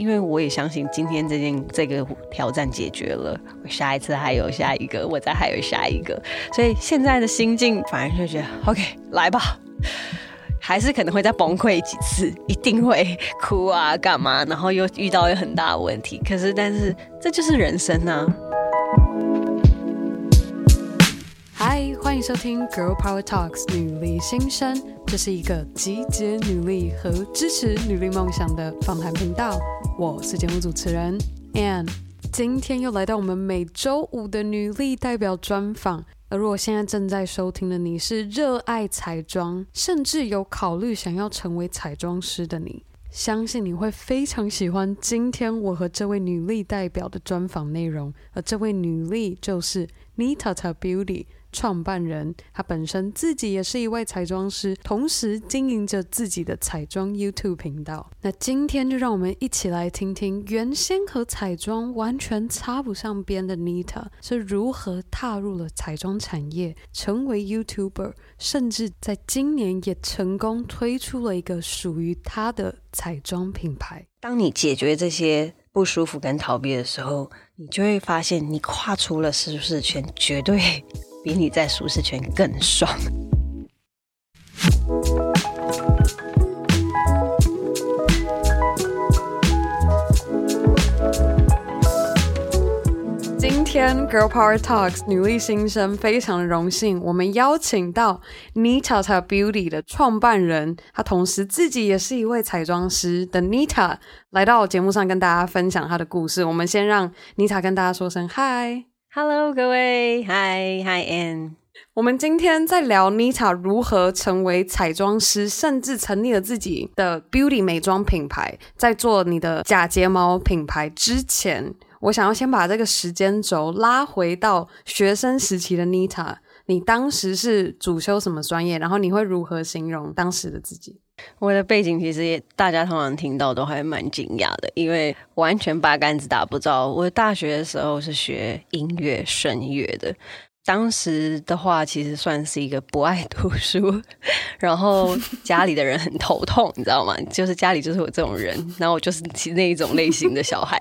因为我也相信今天这件这个挑战解决了，我下一次还有下一个，我再还有下一个，所以现在的心境反而就觉得 OK，来吧，还是可能会再崩溃几次，一定会哭啊干嘛，然后又遇到一个很大的问题，可是但是这就是人生啊。嗨，欢迎收听 Girl Power Talks 女力新生，这是一个集结女力和支持女力梦想的访谈频道。我是节目主持人 Ann，今天又来到我们每周五的女力代表专访。而如果现在正在收听的你是热爱彩妆，甚至有考虑想要成为彩妆师的你，相信你会非常喜欢今天我和这位女力代表的专访内容。而这位女力就是 Nitata Beauty。创办人，他本身自己也是一位彩妆师，同时经营着自己的彩妆 YouTube 频道。那今天就让我们一起来听听，原先和彩妆完全插不上边的 Nita 是如何踏入了彩妆产业，成为 YouTuber，甚至在今年也成功推出了一个属于他的彩妆品牌。当你解决这些不舒服跟逃避的时候，你就会发现，你跨出了舒适圈，绝对。比你在舒适圈更爽。今天 Girl Power Talks 女力新生非常的荣幸，我们邀请到 Nitata Beauty 的创办人，她同时自己也是一位彩妆师的 Nita 来到节目上跟大家分享她的故事。我们先让 Nita 跟大家说声嗨。Hello，各位，Hi，Hi Ann。我们今天在聊 Nita 如何成为彩妆师，甚至成立了自己的 Beauty 美妆品牌。在做你的假睫毛品牌之前，我想要先把这个时间轴拉回到学生时期的 Nita。你当时是主修什么专业？然后你会如何形容当时的自己？我的背景其实也大家通常听到都还蛮惊讶的，因为完全八竿子打不着。我大学的时候是学音乐声乐的。当时的话，其实算是一个不爱读书，然后家里的人很头痛，你知道吗？就是家里就是我这种人，然后我就是其那一种类型的小孩。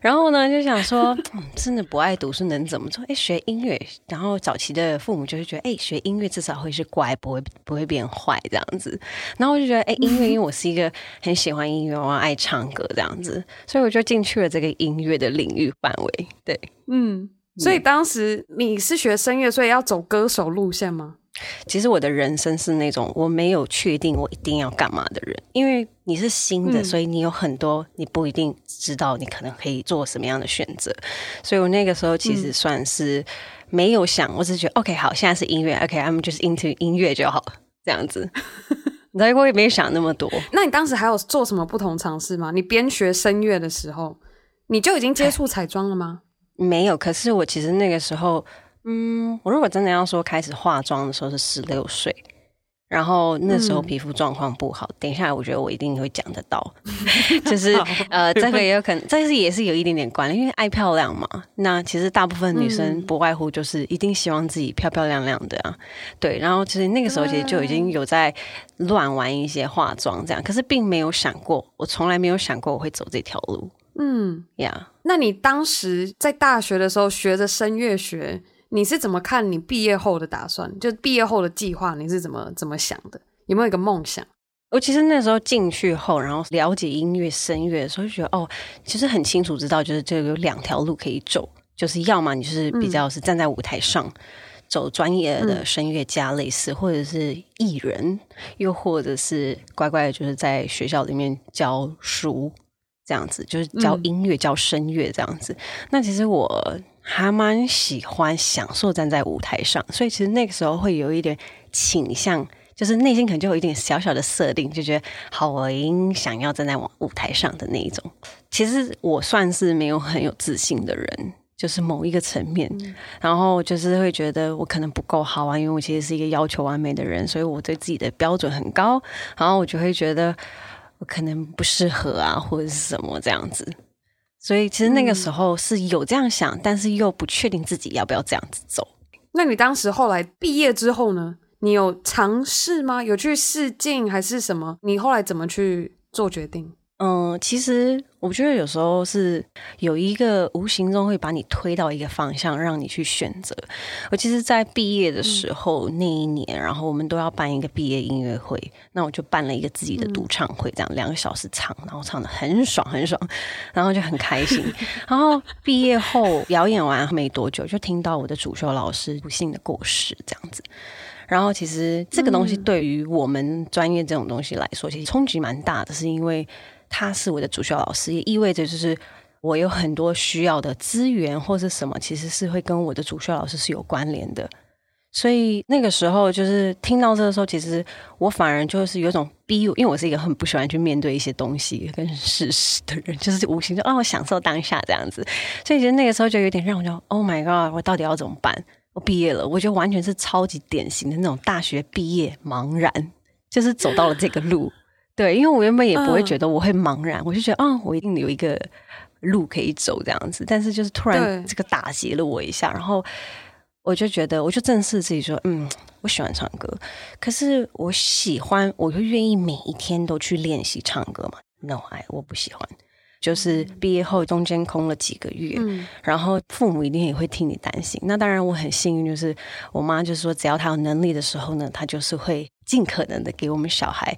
然后呢，就想说，真的不爱读书能怎么做？哎，学音乐。然后早期的父母就会觉得，哎，学音乐至少会是乖，不会不会变坏这样子。然后我就觉得，哎，音乐，因为我是一个很喜欢音乐，我爱唱歌这样子，所以我就进去了这个音乐的领域范围。对，嗯。所以当时你是学声乐，所以要走歌手路线吗？其实我的人生是那种我没有确定我一定要干嘛的人，因为你是新的，所以你有很多你不一定知道你可能可以做什么样的选择。所以我那个时候其实算是没有想，我只是觉得 OK 好，现在是音乐，OK，I'm just into 音乐就好，这样子。然后我也没有想那么多。那你当时还有做什么不同尝试吗？你边学声乐的时候，你就已经接触彩妆了吗？没有，可是我其实那个时候，嗯，我如果真的要说开始化妆的时候是十六岁，然后那时候皮肤状况不好。嗯、等一下，我觉得我一定会讲得到，就是呃，这个也有可能，这是也是有一点点关联，因为爱漂亮嘛。那其实大部分女生不外乎就是一定希望自己漂漂亮亮的啊，对。然后其实那个时候其实就已经有在乱玩一些化妆这样，可是并没有想过，我从来没有想过我会走这条路。嗯呀，Yeah. 那你当时在大学的时候学着声乐学，你是怎么看你毕业后的打算？就毕业后的计划，你是怎么怎么想的？有没有一个梦想？我其实那时候进去后，然后了解音乐声乐的时候，就觉得哦，其实很清楚知道，就是这有两条路可以走，就是要么你就是比较是站在舞台上、嗯、走专业的声乐家类似，或者是艺人，又或者是乖乖的就是在学校里面教书。这样子就是教音乐、嗯、教声乐这样子。那其实我还蛮喜欢享受站在舞台上，所以其实那个时候会有一点倾向，就是内心可能就有一点小小的设定，就觉得好，我想要站在舞台上的那一种。其实我算是没有很有自信的人，就是某一个层面，嗯、然后就是会觉得我可能不够好啊，因为我其实是一个要求完美的人，所以我对自己的标准很高，然后我就会觉得。我可能不适合啊，或者是什么这样子，所以其实那个时候是有这样想，嗯、但是又不确定自己要不要这样子走。那你当时后来毕业之后呢？你有尝试吗？有去试镜还是什么？你后来怎么去做决定？嗯，其实我觉得有时候是有一个无形中会把你推到一个方向，让你去选择。我其实，在毕业的时候、嗯、那一年，然后我们都要办一个毕业音乐会，那我就办了一个自己的独唱会，这样两个小时唱，然后唱的很爽很爽，然后就很开心。然后毕业后表演完没多久，就听到我的主修老师不幸的过世，这样子。然后其实这个东西对于我们专业这种东西来说，其实冲击蛮大的，是因为。他是我的主修老师，也意味着就是我有很多需要的资源或是什么，其实是会跟我的主修老师是有关联的。所以那个时候，就是听到这个时候，其实我反而就是有种逼，因为我是一个很不喜欢去面对一些东西跟事实的人，就是无形中哦，我享受当下这样子。所以其实那个时候就有点让我就 Oh my God，我到底要怎么办？我毕业了，我觉得完全是超级典型的那种大学毕业茫然，就是走到了这个路。对，因为我原本也不会觉得我会茫然，嗯、我就觉得啊、哦，我一定有一个路可以走这样子。但是就是突然这个打击了我一下，然后我就觉得，我就正视自己说，嗯，我喜欢唱歌，可是我喜欢，我就愿意每一天都去练习唱歌嘛？No，I，我不喜欢。就是毕业后中间空了几个月，嗯、然后父母一定也会替你担心。那当然我很幸运，就是我妈就是说，只要她有能力的时候呢，她就是会尽可能的给我们小孩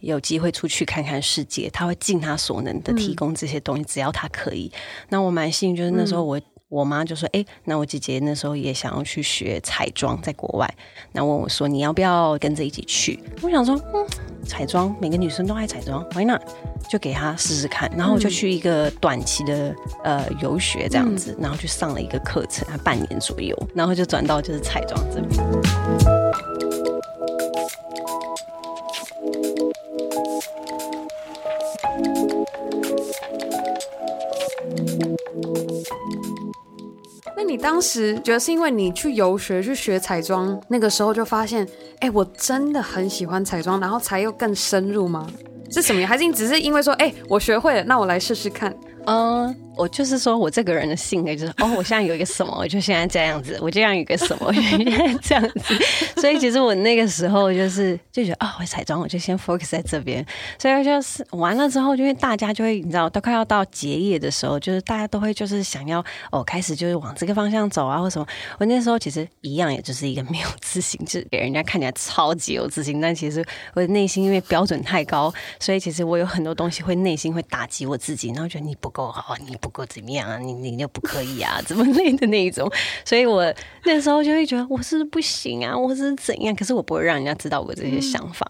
有机会出去看看世界，她会尽她所能的提供这些东西，嗯、只要她可以。那我蛮幸运，就是那时候我。嗯我妈就说：“哎，那我姐姐那时候也想要去学彩妆，在国外。那问我说：你要不要跟着一起去？我想说，嗯，彩妆每个女生都爱彩妆，Why not？就给她试试看。然后我就去一个短期的呃游学这样子，然后去上了一个课程，半年左右，然后就转到就是彩妆这边。”当时觉得是因为你去游学去学彩妆，那个时候就发现，哎，我真的很喜欢彩妆，然后才又更深入吗？是什么？还是你只是因为说，哎，我学会了，那我来试试看？嗯。我就是说，我这个人的性格就是，哦，我现在有一个什么，我就现在这样子，我这样有一个什么，我就现在这样子。所以其实我那个时候就是就觉得，哦，我彩妆，我就先 focus 在这边。所以就是完了之后，因为大家就会，你知道，都快要到结业的时候，就是大家都会就是想要哦，开始就是往这个方向走啊，或什么。我那时候其实一样，也就是一个没有自信，就是给人家看起来超级有自信，但其实我的内心因为标准太高，所以其实我有很多东西会内心会打击我自己，然后觉得你不够好，你不够怎么样啊？你你就不可以啊？怎么累的那一种？所以我那时候就会觉得我是不是不行啊，我是怎样？可是我不会让人家知道我这些想法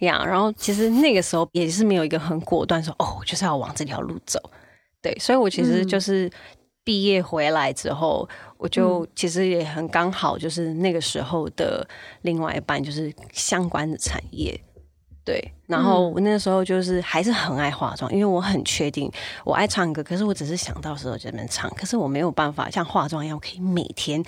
呀。然后其实那个时候也是没有一个很果断说哦，我就是要往这条路走。对，所以我其实就是毕业回来之后，我就其实也很刚好，就是那个时候的另外一半就是相关的产业。对，然后我那时候就是还是很爱化妆，因为我很确定我爱唱歌，可是我只是想到时候就在那边唱，可是我没有办法像化妆一样，我可以每天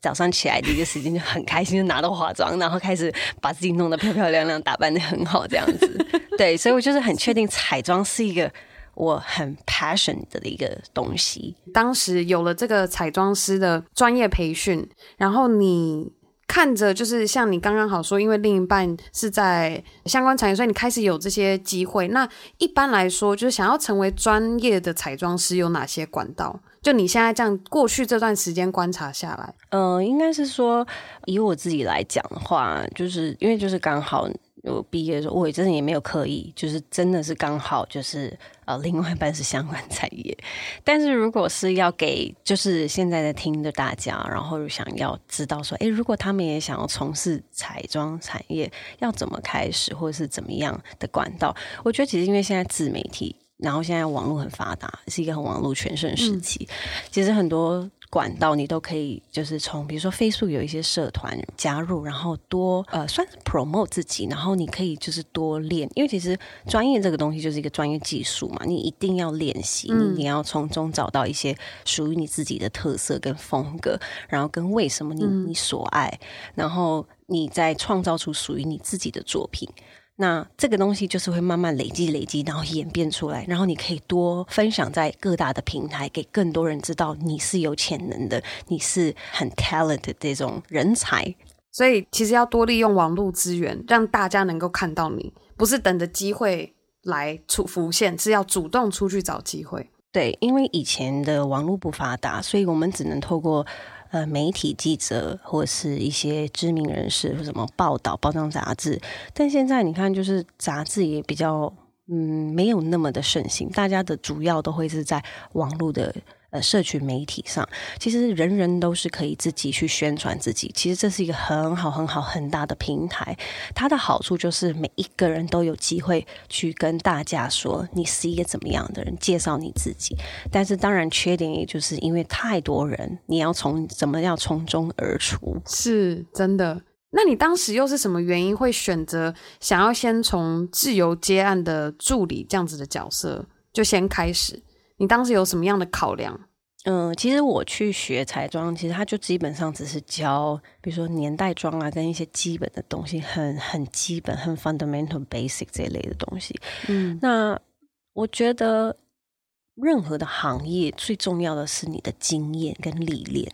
早上起来第一个时间就很开心，就拿到化妆，然后开始把自己弄得漂漂亮亮，打扮得很好这样子。对，所以我就是很确定彩妆是一个我很 passion 的一个东西。当时有了这个彩妆师的专业培训，然后你。看着就是像你刚刚好说，因为另一半是在相关产业，所以你开始有这些机会。那一般来说，就是想要成为专业的彩妆师，有哪些管道？就你现在这样过去这段时间观察下来，嗯、应该是说以我自己来讲的话，就是因为就是刚好。我毕业的时候，我也真的也没有刻意，就是真的是刚好就是呃，另外一半是相关产业。但是如果是要给就是现在在听的大家，然后想要知道说，诶，如果他们也想要从事彩妆产业，要怎么开始，或者是怎么样的管道？我觉得其实因为现在自媒体，然后现在网络很发达，是一个很网络全盛时期，嗯、其实很多。管道你都可以，就是从比如说 Facebook 有一些社团加入，然后多呃算是 promote 自己，然后你可以就是多练，因为其实专业这个东西就是一个专业技术嘛，你一定要练习，你你要从中找到一些属于你自己的特色跟风格，然后跟为什么你你所爱，然后你再创造出属于你自己的作品。那这个东西就是会慢慢累积、累积，然后演变出来，然后你可以多分享在各大的平台，给更多人知道你是有潜能的，你是很 talented 的这种人才。所以其实要多利用网络资源，让大家能够看到你，不是等着机会来出浮现，是要主动出去找机会。对，因为以前的网络不发达，所以我们只能透过呃媒体记者或者是一些知名人士或什么报道、包装杂志。但现在你看，就是杂志也比较嗯没有那么的盛行，大家的主要都会是在网络的。呃，社群媒体上，其实人人都是可以自己去宣传自己。其实这是一个很好、很好、很大的平台。它的好处就是每一个人都有机会去跟大家说你是一个怎么样的人，介绍你自己。但是当然，缺点也就是因为太多人，你要从怎么样从中而出，是真的。那你当时又是什么原因会选择想要先从自由接案的助理这样子的角色就先开始？你当时有什么样的考量？嗯，其实我去学彩妆，其实它就基本上只是教，比如说年代妆啊，跟一些基本的东西，很很基本、很 fundamental basic 这一类的东西。嗯，那我觉得任何的行业最重要的是你的经验跟历练。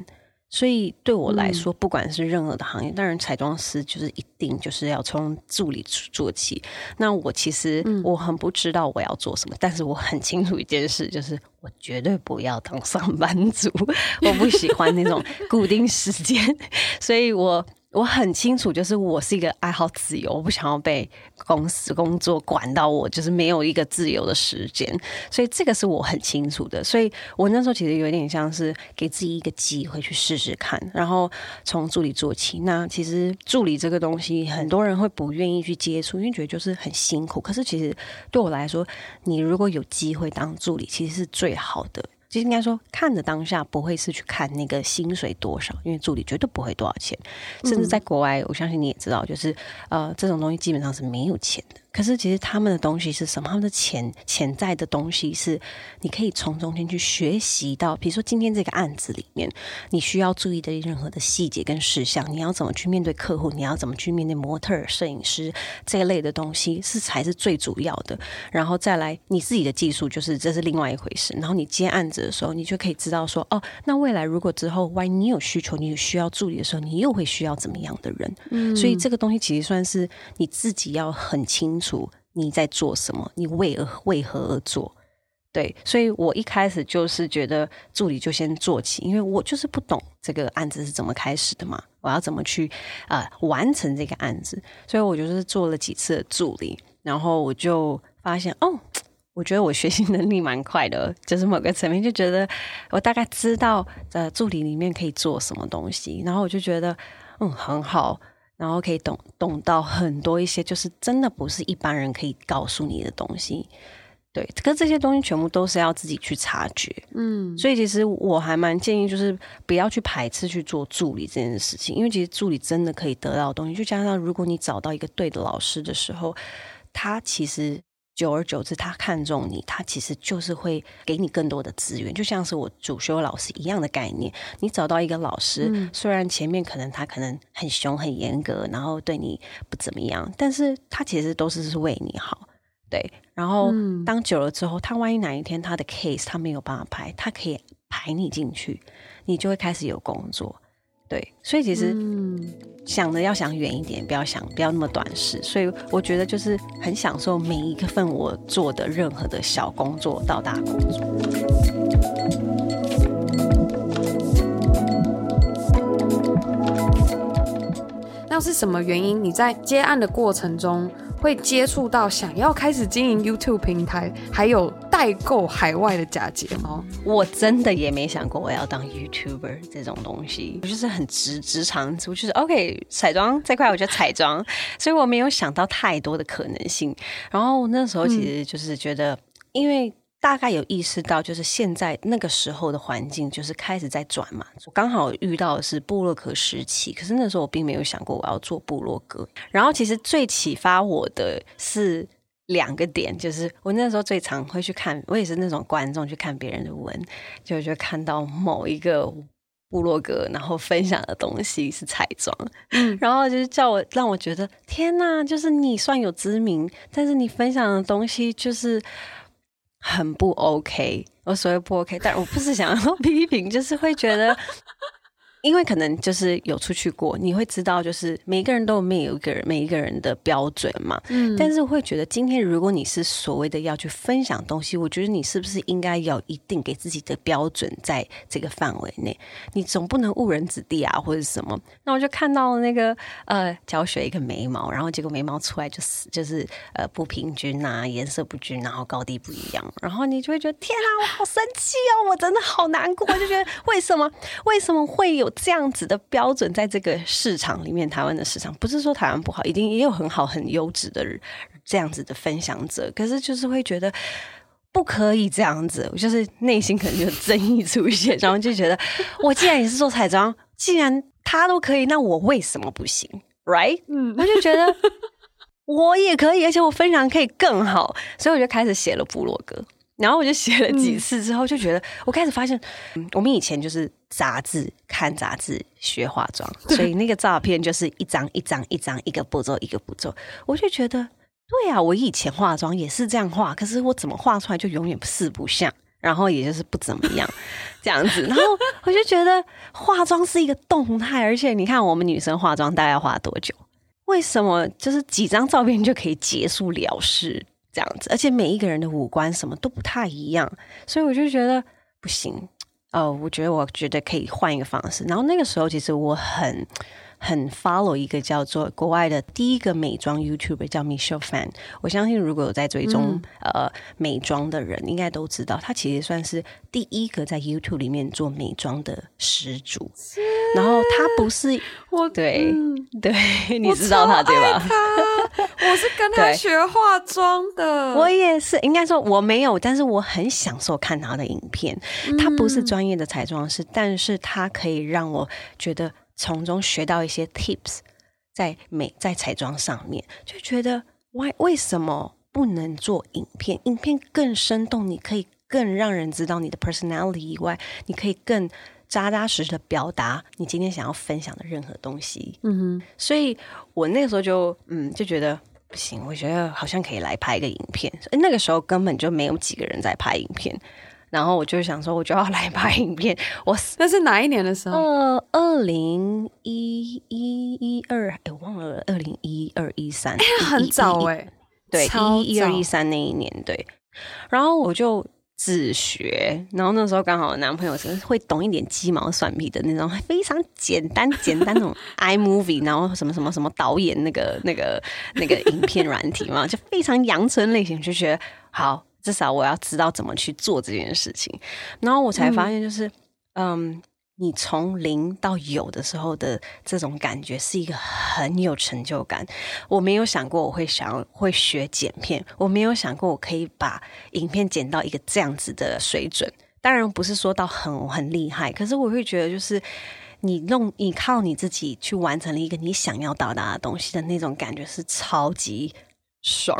所以对我来说，不管是任何的行业，嗯、当然彩妆师就是一定就是要从助理做起。那我其实我很不知道我要做什么，嗯、但是我很清楚一件事，就是我绝对不要当上班族，我不喜欢那种固定时间，所以我。我很清楚，就是我是一个爱好自由，我不想要被公司工作管到我，就是没有一个自由的时间，所以这个是我很清楚的。所以我那时候其实有点像是给自己一个机会去试试看，然后从助理做起。那其实助理这个东西，很多人会不愿意去接触，因为觉得就是很辛苦。可是其实对我来说，你如果有机会当助理，其实是最好的。其实应该说，看着当下不会是去看那个薪水多少，因为助理绝对不会多少钱。甚至在国外，我相信你也知道，就是呃，这种东西基本上是没有钱的。可是其实他们的东西是什么？他们的潜潜在的东西是，你可以从中间去学习到。比如说今天这个案子里面，你需要注意的任何的细节跟事项，你要怎么去面对客户，你要怎么去面对模特、摄影师这一类的东西，是才是最主要的。然后再来你自己的技术，就是这是另外一回事。然后你接案子的时候，你就可以知道说，哦，那未来如果之后万一你有需求，你有需要助理的时候，你又会需要怎么样的人？嗯，所以这个东西其实算是你自己要很清楚。你在做什么？你为而为何而做？对，所以我一开始就是觉得助理就先做起，因为我就是不懂这个案子是怎么开始的嘛，我要怎么去、呃、完成这个案子？所以我就是做了几次助理，然后我就发现哦，我觉得我学习能力蛮快的，就是某个层面就觉得我大概知道呃助理里面可以做什么东西，然后我就觉得嗯很好。然后可以懂懂到很多一些，就是真的不是一般人可以告诉你的东西，对。可是这些东西全部都是要自己去察觉，嗯。所以其实我还蛮建议，就是不要去排斥去做助理这件事情，因为其实助理真的可以得到的东西。就加上如果你找到一个对的老师的时候，他其实。久而久之，他看中你，他其实就是会给你更多的资源，就像是我主修老师一样的概念。你找到一个老师，嗯、虽然前面可能他可能很凶、很严格，然后对你不怎么样，但是他其实都是是为你好，对。然后当久了之后，他万一哪一天他的 case 他没有办法排，他可以排你进去，你就会开始有工作。对，所以其实想的要想远一点，不要想不要那么短视。所以我觉得就是很享受每一个份我做的任何的小工作到大工作。那是什么原因？你在接案的过程中，会接触到想要开始经营 YouTube 平台，还有代购海外的假睫毛。我真的也没想过我要当 YouTuber 这种东西，我就是很直直肠子，我就是 OK 彩妆这块，我就彩妆，所以我没有想到太多的可能性。然后那时候其实就是觉得，因为。大概有意识到，就是现在那个时候的环境，就是开始在转嘛。我刚好遇到的是部落格时期，可是那时候我并没有想过我要做部落格。然后其实最启发我的是两个点，就是我那时候最常会去看，我也是那种观众去看别人的文，就就看到某一个部落格，然后分享的东西是彩妆，嗯，然后就是叫我让我觉得天哪，就是你算有知名，但是你分享的东西就是。很不 OK，我所谓不 OK，但我不是想要 批评，就是会觉得因为可能就是有出去过，你会知道，就是每个人都有每一个人每一个人的标准嘛。嗯，但是会觉得，今天如果你是所谓的要去分享东西，我觉得你是不是应该有一定给自己的标准在这个范围内？你总不能误人子弟啊，或者什么？那我就看到了那个呃，教学一个眉毛，然后结果眉毛出来就是就是呃不平均啊，颜色不均，然后高低不一样，然后你就会觉得天啊，我好生气哦，我真的好难过，我就觉得为什么为什么会有？这样子的标准，在这个市场里面，台湾的市场不是说台湾不好，一定也有很好、很优质的这样子的分享者。可是就是会觉得不可以这样子，我就是内心可能就有争议出现，然后就觉得我既然也是做彩妆，既然他都可以，那我为什么不行？Right？嗯，我就觉得我也可以，而且我分享可以更好，所以我就开始写了部落格。然后我就写了几次之后，就觉得我开始发现，我们以前就是杂志看杂志学化妆，所以那个照片就是一张一张一张一个步骤一个步骤。我就觉得，对啊，我以前化妆也是这样画，可是我怎么画出来就永远四不像，然后也就是不怎么样这样子。然后我就觉得化妆是一个动态，而且你看我们女生化妆大概要花多久？为什么就是几张照片就可以结束了事？这样子，而且每一个人的五官什么都不太一样，所以我就觉得不行。呃，我觉得我觉得可以换一个方式。然后那个时候，其实我很。很 follow 一个叫做国外的第一个美妆 YouTuber 叫 Michelle Phan，我相信如果有在追踪、嗯、呃美妆的人，应该都知道，他其实算是第一个在 YouTube 里面做美妆的始祖。然后他不是我对、嗯、对，你知道他对吧？他我是跟他学化妆的，我也是。应该说我没有，但是我很享受看他的影片。他不是专业的彩妆师，但是他可以让我觉得。从中学到一些 tips，在美在彩妆上面，就觉得 why 为什么不能做影片？影片更生动，你可以更让人知道你的 personality 以外，你可以更扎扎实实的表达你今天想要分享的任何东西。嗯哼，所以我那个时候就嗯就觉得不行，我觉得好像可以来拍一个影片。那个时候根本就没有几个人在拍影片。然后我就想说，我就要来拍影片。我那是哪一年的时候？呃，二零一一一二，哎，我忘了，二零一二一三，很早哎，对，一一二一三那一年，对。然后我就自学，然后那时候刚好男朋友是会懂一点鸡毛蒜皮的那种，非常简单简单那种 iMovie，然后什么什么什么导演那个那个那个影片软体嘛，就非常阳春类型，就觉得好。至少我要知道怎么去做这件事情，然后我才发现，就是，嗯，嗯，你从零到有的时候的这种感觉是一个很有成就感。我没有想过我会想要会学剪片，我没有想过我可以把影片剪到一个这样子的水准。当然不是说到很很厉害，可是我会觉得，就是你弄你靠你自己去完成了一个你想要到达的东西的那种感觉是超级。爽，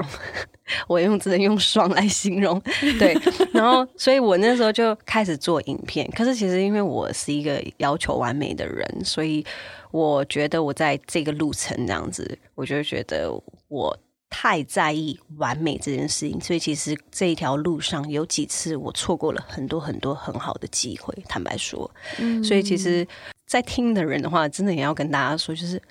我用只能用爽来形容。对，然后，所以我那时候就开始做影片。可是，其实因为我是一个要求完美的人，所以我觉得我在这个路程这样子，我就觉得我太在意完美这件事情。所以，其实这一条路上有几次我错过了很多很多很好的机会。坦白说，嗯，所以其实，在听的人的话，真的也要跟大家说，就是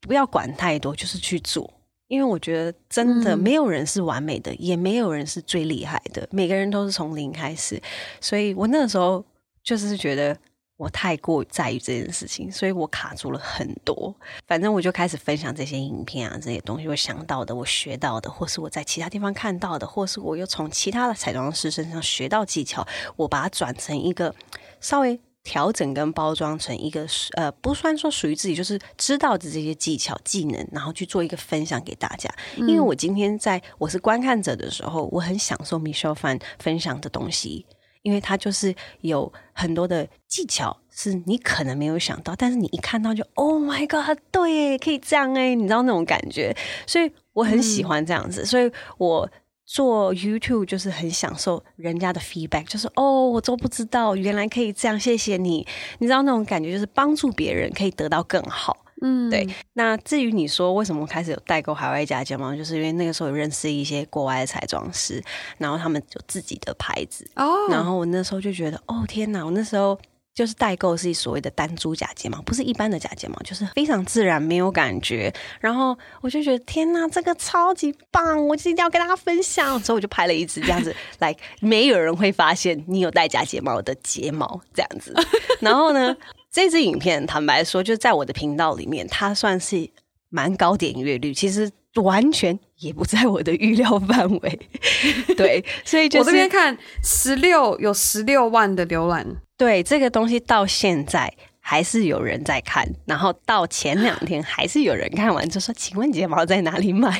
不要管太多，就是去做。因为我觉得真的没有人是完美的，嗯、也没有人是最厉害的，每个人都是从零开始。所以我那个时候就是觉得我太过在意这件事情，所以我卡住了很多。反正我就开始分享这些影片啊，这些东西我想到的，我学到的，或是我在其他地方看到的，或是我又从其他的彩妆师身上学到技巧，我把它转成一个稍微。调整跟包装成一个呃，不算说属于自己，就是知道的这些技巧技能，然后去做一个分享给大家。因为我今天在我是观看者的时候，我很享受 Michelle Phan 分享的东西，因为他就是有很多的技巧是你可能没有想到，但是你一看到就 Oh my God，对，可以这样哎，你知道那种感觉，所以我很喜欢这样子，所以我。做 YouTube 就是很享受人家的 feedback，就是哦，我都不知道原来可以这样，谢谢你。你知道那种感觉，就是帮助别人可以得到更好。嗯，对。那至于你说为什么开始有代购海外假睫毛？就是因为那个时候有认识一些国外的彩妆师，然后他们有自己的牌子。哦。然后我那时候就觉得，哦天哪！我那时候就是代购是所谓的单株假睫毛，不是一般的假睫毛，就是非常自然，没有感觉。然后我就觉得天哪，这个超级棒，我一定要跟大家分享。所以我就拍了一支这样子，like 没有人会发现你有戴假睫毛的睫毛这样子。然后呢，这支影片坦白说，就在我的频道里面，它算是蛮高点阅率，其实完全也不在我的预料范围。对，所以就是、我这边看十六有十六万的浏览。对，这个东西到现在还是有人在看，然后到前两天还是有人看完就说：“请问睫毛在哪里买？”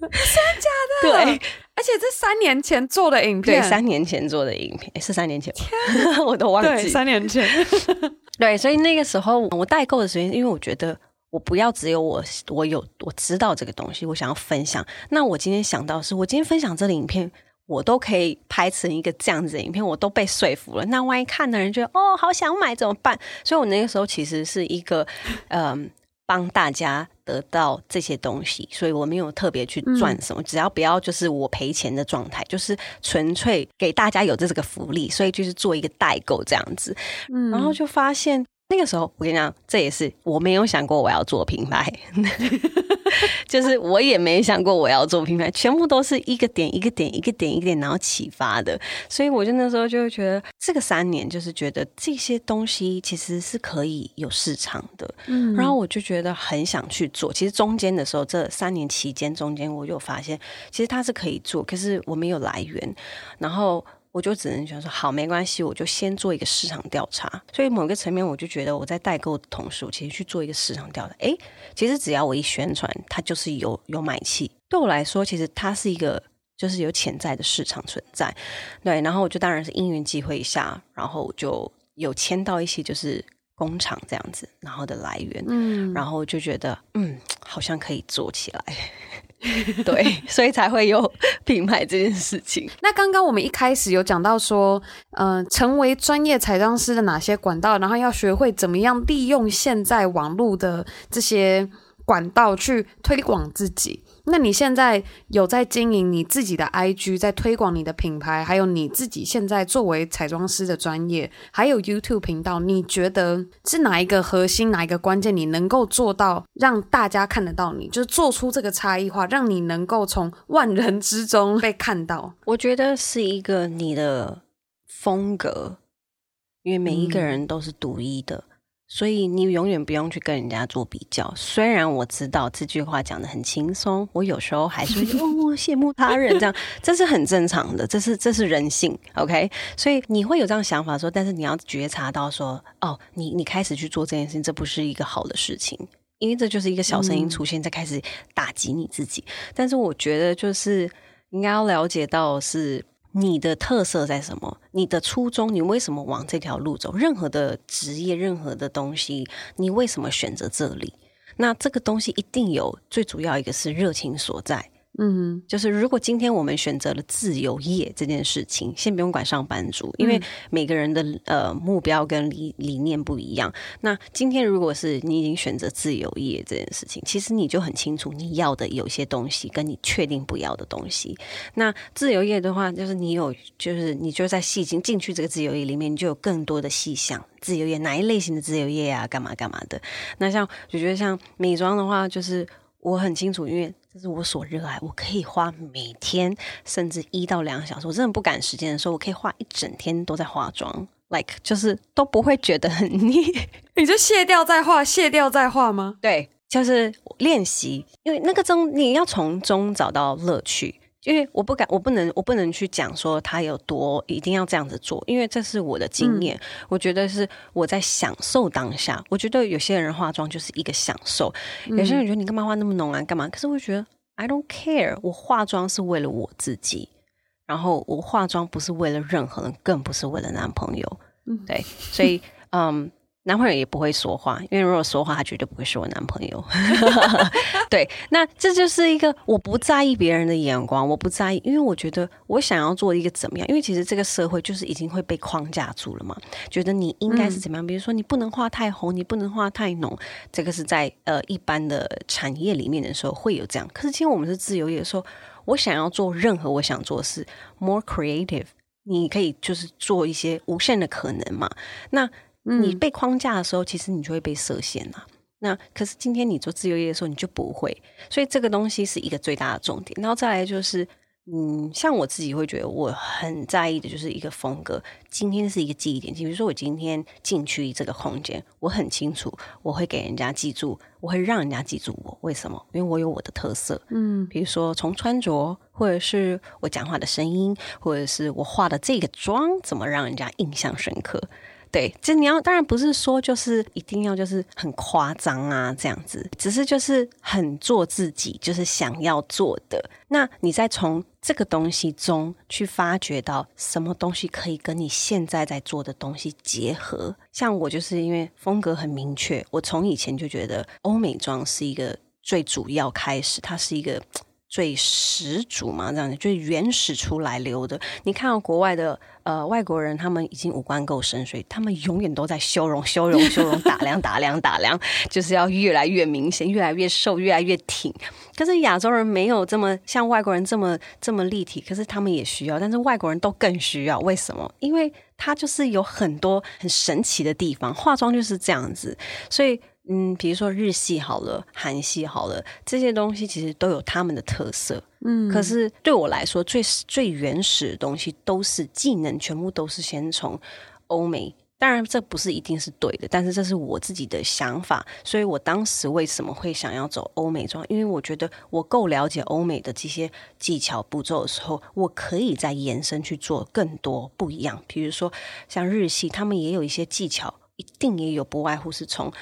真的假的？对，而且这三年前做的影片，对，三年前做的影片，是三年前？我都忘记。三年前。对，所以那个时候我代购的时间，因为我觉得我不要只有我，我有我知道这个东西，我想要分享。那我今天想到是我今天分享这个影片。我都可以拍成一个这样子的影片，我都被说服了。那万一看的人觉得哦，好想买怎么办？所以我那个时候其实是一个嗯，帮大家得到这些东西，所以我没有特别去赚什么，嗯、只要不要就是我赔钱的状态，就是纯粹给大家有这个福利，所以就是做一个代购这样子。嗯，然后就发现那个时候，我跟你讲，这也是我没有想过我要做品牌。就是我也没想过我要做品牌，全部都是一个点一个点一个点一个点，然后启发的。所以我就那时候就会觉得，这个三年就是觉得这些东西其实是可以有市场的。嗯，然后我就觉得很想去做。其实中间的时候，这三年期间中间，我就发现其实它是可以做，可是我没有来源。然后。我就只能想说，好，没关系，我就先做一个市场调查。所以某个层面，我就觉得我在代购的同时，我其实去做一个市场调查。诶，其实只要我一宣传，它就是有有买气。对我来说，其实它是一个就是有潜在的市场存在。对，然后我就当然是因缘际会下，然后就有签到一些就是工厂这样子，然后的来源，嗯，然后就觉得嗯，好像可以做起来。对，所以才会有品牌这件事情。那刚刚我们一开始有讲到说，嗯、呃，成为专业彩妆师的哪些管道，然后要学会怎么样利用现在网络的这些管道去推广自己。那你现在有在经营你自己的 IG，在推广你的品牌，还有你自己现在作为彩妆师的专业，还有 YouTube 频道，你觉得是哪一个核心，哪一个关键，你能够做到让大家看得到你，就是做出这个差异化，让你能够从万人之中被看到？我觉得是一个你的风格，因为每一个人都是独一的。嗯所以你永远不用去跟人家做比较。虽然我知道这句话讲得很轻松，我有时候还是会哦羡慕他人这样，这是很正常的，这是这是人性。OK，所以你会有这样想法说，但是你要觉察到说，哦，你你开始去做这件事情，这不是一个好的事情，因为这就是一个小声音出现在开始打击你自己。但是我觉得就是应该要了解到是。你的特色在什么？你的初衷，你为什么往这条路走？任何的职业，任何的东西，你为什么选择这里？那这个东西一定有最主要一个是热情所在。嗯，就是如果今天我们选择了自由业这件事情，先不用管上班族，因为每个人的呃目标跟理理念不一样。那今天如果是你已经选择自由业这件事情，其实你就很清楚你要的有些东西，跟你确定不要的东西。那自由业的话，就是你有，就是你就在细进进去这个自由业里面，你就有更多的细项。自由业哪一类型的自由业啊？干嘛干嘛的？那像我觉得像美妆的话，就是我很清楚，因为。这是我所热爱，我可以花每天甚至一到两个小时，我真的不赶时间的时候，我可以花一整天都在化妆，like 就是都不会觉得很腻。你就卸掉再化，卸掉再化吗？对，就是练习，因为那个中你要从中找到乐趣。因为我不敢，我不能，我不能去讲说他有多一定要这样子做，因为这是我的经验。嗯、我觉得是我在享受当下。我觉得有些人化妆就是一个享受，嗯、有些人觉得你干嘛化那么浓啊，干嘛？可是我觉得 I don't care，我化妆是为了我自己，然后我化妆不是为了任何人，更不是为了男朋友。嗯，对，所以嗯。男朋友也不会说话，因为如果说话，他绝对不会是我男朋友。对，那这就是一个我不在意别人的眼光，我不在意，因为我觉得我想要做一个怎么样？因为其实这个社会就是已经会被框架住了嘛，觉得你应该是怎么样？嗯、比如说你不能画太红，你不能画太浓，这个是在呃一般的产业里面的时候会有这样。可是今天我们是自由业的时候，我想要做任何我想做的事，more creative，你可以就是做一些无限的可能嘛。那你被框架的时候，其实你就会被设限啊。那可是今天你做自由业的时候，你就不会。所以这个东西是一个最大的重点。然后再来就是。嗯，像我自己会觉得我很在意的就是一个风格。今天是一个记忆点，比如说我今天进去这个空间，我很清楚，我会给人家记住，我会让人家记住我。为什么？因为我有我的特色。嗯，比如说从穿着，或者是我讲话的声音，或者是我化的这个妆，怎么让人家印象深刻。对，这你要当然不是说就是一定要就是很夸张啊这样子，只是就是很做自己，就是想要做的。那你再从这个东西中去发掘到什么东西可以跟你现在在做的东西结合。像我就是因为风格很明确，我从以前就觉得欧美妆是一个最主要开始，它是一个。最始祖嘛，这样子就是原始出来留的。你看到国外的呃外国人，他们已经五官够深邃，他们永远都在修容、修容、修容，打量、打量、打量，就是要越来越明显，越来越瘦，越来越挺。可是亚洲人没有这么像外国人这么这么立体，可是他们也需要，但是外国人都更需要。为什么？因为他就是有很多很神奇的地方，化妆就是这样子，所以。嗯，比如说日系好了，韩系好了，这些东西其实都有他们的特色。嗯，可是对我来说，最最原始的东西都是技能，全部都是先从欧美。当然，这不是一定是对的，但是这是我自己的想法。所以我当时为什么会想要走欧美妆？因为我觉得我够了解欧美的这些技巧步骤的时候，我可以再延伸去做更多不一样。比如说像日系，他们也有一些技巧，一定也有不外乎是从。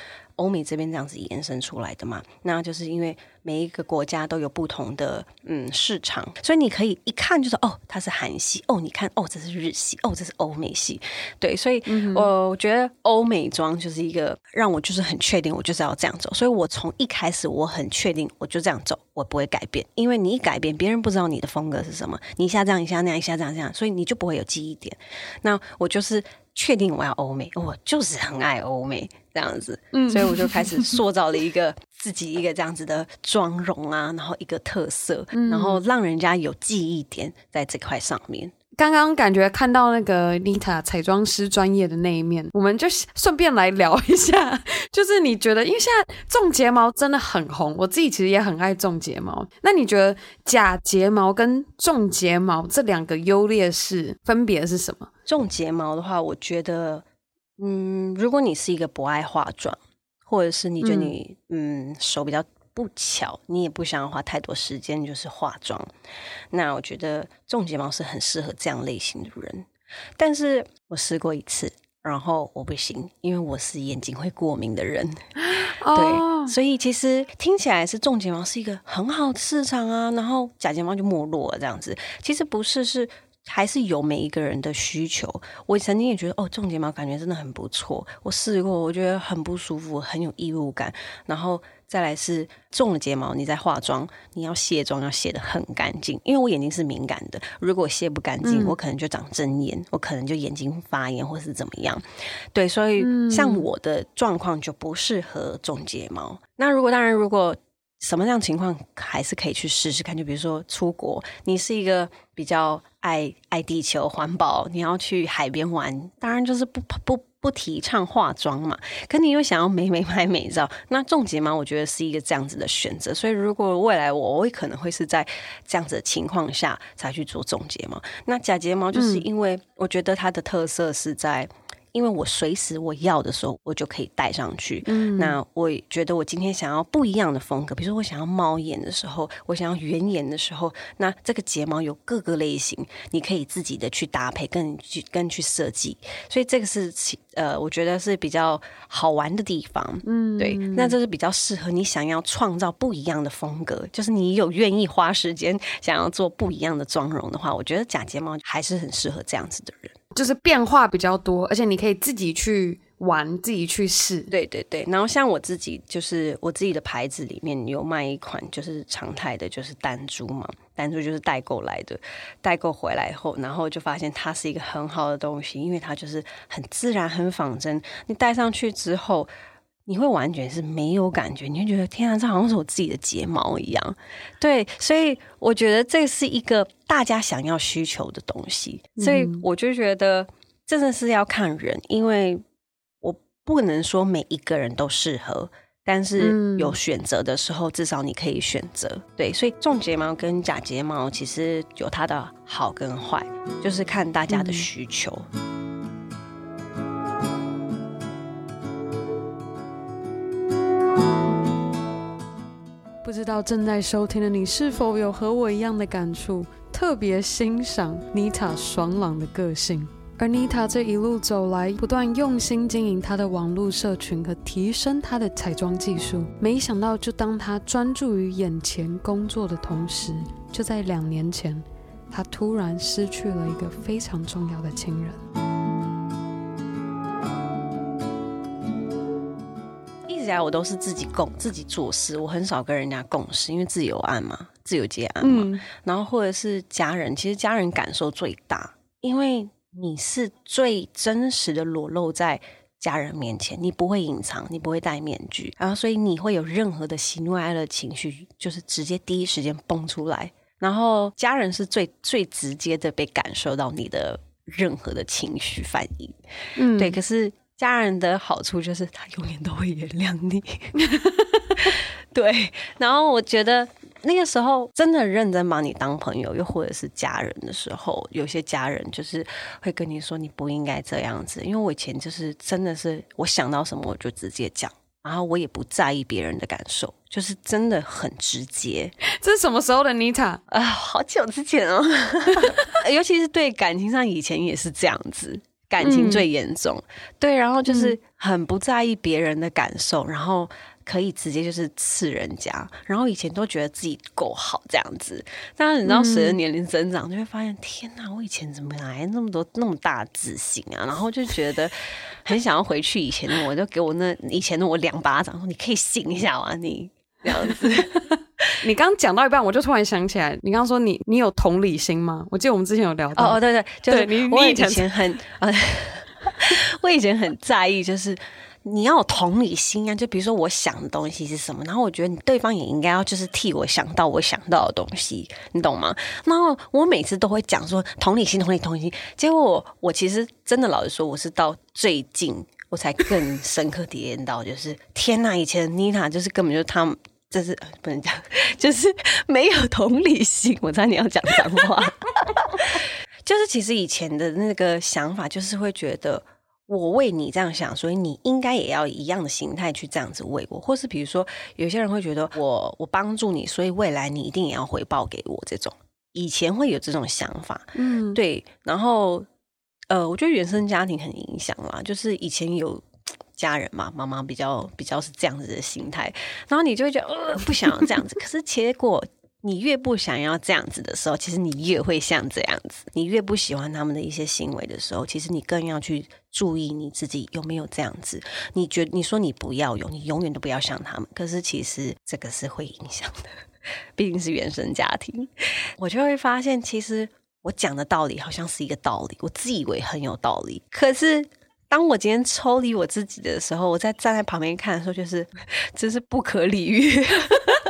欧美这边这样子延伸出来的嘛，那就是因为每一个国家都有不同的嗯市场，所以你可以一看就是哦，它是韩系哦，你看哦，这是日系哦，这是欧美系，对，所以我、我觉得欧美妆就是一个让我就是很确定，我就是要这样走，所以我从一开始我很确定我就这样走，我不会改变，因为你一改变，别人不知道你的风格是什么，你一下这样一下那样一下这样这样，所以你就不会有记忆点。那我就是确定我要欧美，我就是很爱欧美。这样子，嗯，所以我就开始塑造了一个自己一个这样子的妆容啊，然后一个特色，然后让人家有记忆点在这块上面。刚刚感觉看到那个 Nita 彩妆师专业的那一面，我们就顺便来聊一下，就是你觉得，因为现在种睫毛真的很红，我自己其实也很爱种睫毛。那你觉得假睫毛跟种睫毛这两个优劣势分别是什么？种睫毛的话，我觉得。嗯，如果你是一个不爱化妆，或者是你觉得你嗯，嗯手比较不巧，你也不想要花太多时间就是化妆，那我觉得种睫毛是很适合这样类型的人。但是我试过一次，然后我不行，因为我是眼睛会过敏的人。哦、对，所以其实听起来是种睫毛是一个很好的市场啊，然后假睫毛就没落了这样子。其实不是，是。还是有每一个人的需求。我曾经也觉得，哦，种睫毛感觉真的很不错。我试过，我觉得很不舒服，很有异物感。然后再来是种了睫毛，你在化妆，你要卸妆要卸的很干净。因为我眼睛是敏感的，如果卸不干净，嗯、我可能就长针眼，我可能就眼睛发炎或是怎么样。对，所以像我的状况就不适合种睫毛。那如果当然，如果什么样情况还是可以去试试看，就比如说出国，你是一个比较爱爱地球、环保，你要去海边玩，当然就是不不不提倡化妆嘛。可你又想要美美拍美照，那种睫毛我觉得是一个这样子的选择。所以如果未来我我可能会是在这样子的情况下才去做种睫毛。那假睫毛就是因为我觉得它的特色是在。因为我随时我要的时候，我就可以戴上去。嗯，那我觉得我今天想要不一样的风格，比如说我想要猫眼的时候，我想要圆眼的时候，那这个睫毛有各个类型，你可以自己的去搭配，跟去跟去设计。所以这个是呃，我觉得是比较好玩的地方。嗯，对，那这是比较适合你想要创造不一样的风格，就是你有愿意花时间想要做不一样的妆容的话，我觉得假睫毛还是很适合这样子的人。就是变化比较多，而且你可以自己去玩，自己去试。对对对，然后像我自己，就是我自己的牌子里面有卖一款，就是常态的，就是弹珠嘛。单珠就是代购来的，代购回来后，然后就发现它是一个很好的东西，因为它就是很自然、很仿真。你戴上去之后。你会完全是没有感觉，你会觉得天啊，这好像是我自己的睫毛一样。对，所以我觉得这是一个大家想要需求的东西，所以我就觉得真的是要看人，因为我不能说每一个人都适合，但是有选择的时候，嗯、至少你可以选择。对，所以种睫毛跟假睫毛其实有它的好跟坏，就是看大家的需求。嗯不知道正在收听的你是否有和我一样的感触？特别欣赏妮塔爽朗的个性，而妮塔这一路走来，不断用心经营她的网络社群和提升她的彩妆技术。没想到，就当她专注于眼前工作的同时，就在两年前，她突然失去了一个非常重要的亲人。一直来我都是自己共自己做事，我很少跟人家共事，因为自由案嘛，自由接案嘛。嗯、然后或者是家人，其实家人感受最大，因为你是最真实的裸露在家人面前，你不会隐藏，你不会戴面具，然后所以你会有任何的喜怒哀乐情绪，就是直接第一时间蹦出来。然后家人是最最直接的被感受到你的任何的情绪反应，嗯，对，可是。家人的好处就是他永远都会原谅你，对。然后我觉得那个时候真的认真把你当朋友，又或者是家人的时候，有些家人就是会跟你说你不应该这样子。因为我以前就是真的是我想到什么我就直接讲，然后我也不在意别人的感受，就是真的很直接。这是什么时候的妮塔啊？好久之前哦，尤其是对感情上，以前也是这样子。感情最严重，嗯、对，然后就是很不在意别人的感受，嗯、然后可以直接就是刺人家，然后以前都觉得自己够好这样子，但是你知道随着年龄增长，就会发现，天哪，我以前怎么来那么多那么大的自信啊？然后就觉得 很想要回去以前的我，就给我那以前的我两巴掌，说你可以醒一下啊，你这样子。你刚讲到一半，我就突然想起来，你刚刚说你你有同理心吗？我记得我们之前有聊到。哦，对对，就是你我以前很，我以前很在意，就是你要有同理心啊。就比如说我想的东西是什么，然后我觉得你对方也应该要就是替我想到我想到的东西，你懂吗？然后我每次都会讲说同理心，同理同理心。结果我我其实真的老实说，我是到最近我才更深刻体验到，就是天呐，以前妮塔就是根本就是他们。这是不能讲，就是 没有同理心。我知道你要讲脏话，就是其实以前的那个想法，就是会觉得我为你这样想，所以你应该也要一样的心态去这样子为我，或是比如说有些人会觉得我我帮助你，所以未来你一定也要回报给我。这种以前会有这种想法，嗯，对。然后呃，我觉得原生家庭很影响啦，就是以前有。家人嘛，妈妈比较比较是这样子的心态，然后你就会觉得呃不想要这样子，可是结果你越不想要这样子的时候，其实你越会像这样子。你越不喜欢他们的一些行为的时候，其实你更要去注意你自己有没有这样子。你觉你说你不要有，你永远都不要像他们，可是其实这个是会影响的，毕竟是原生家庭。我就会发现，其实我讲的道理好像是一个道理，我自以为很有道理，可是。当我今天抽离我自己的时候，我在站在旁边看的时候，就是 真是不可理喻。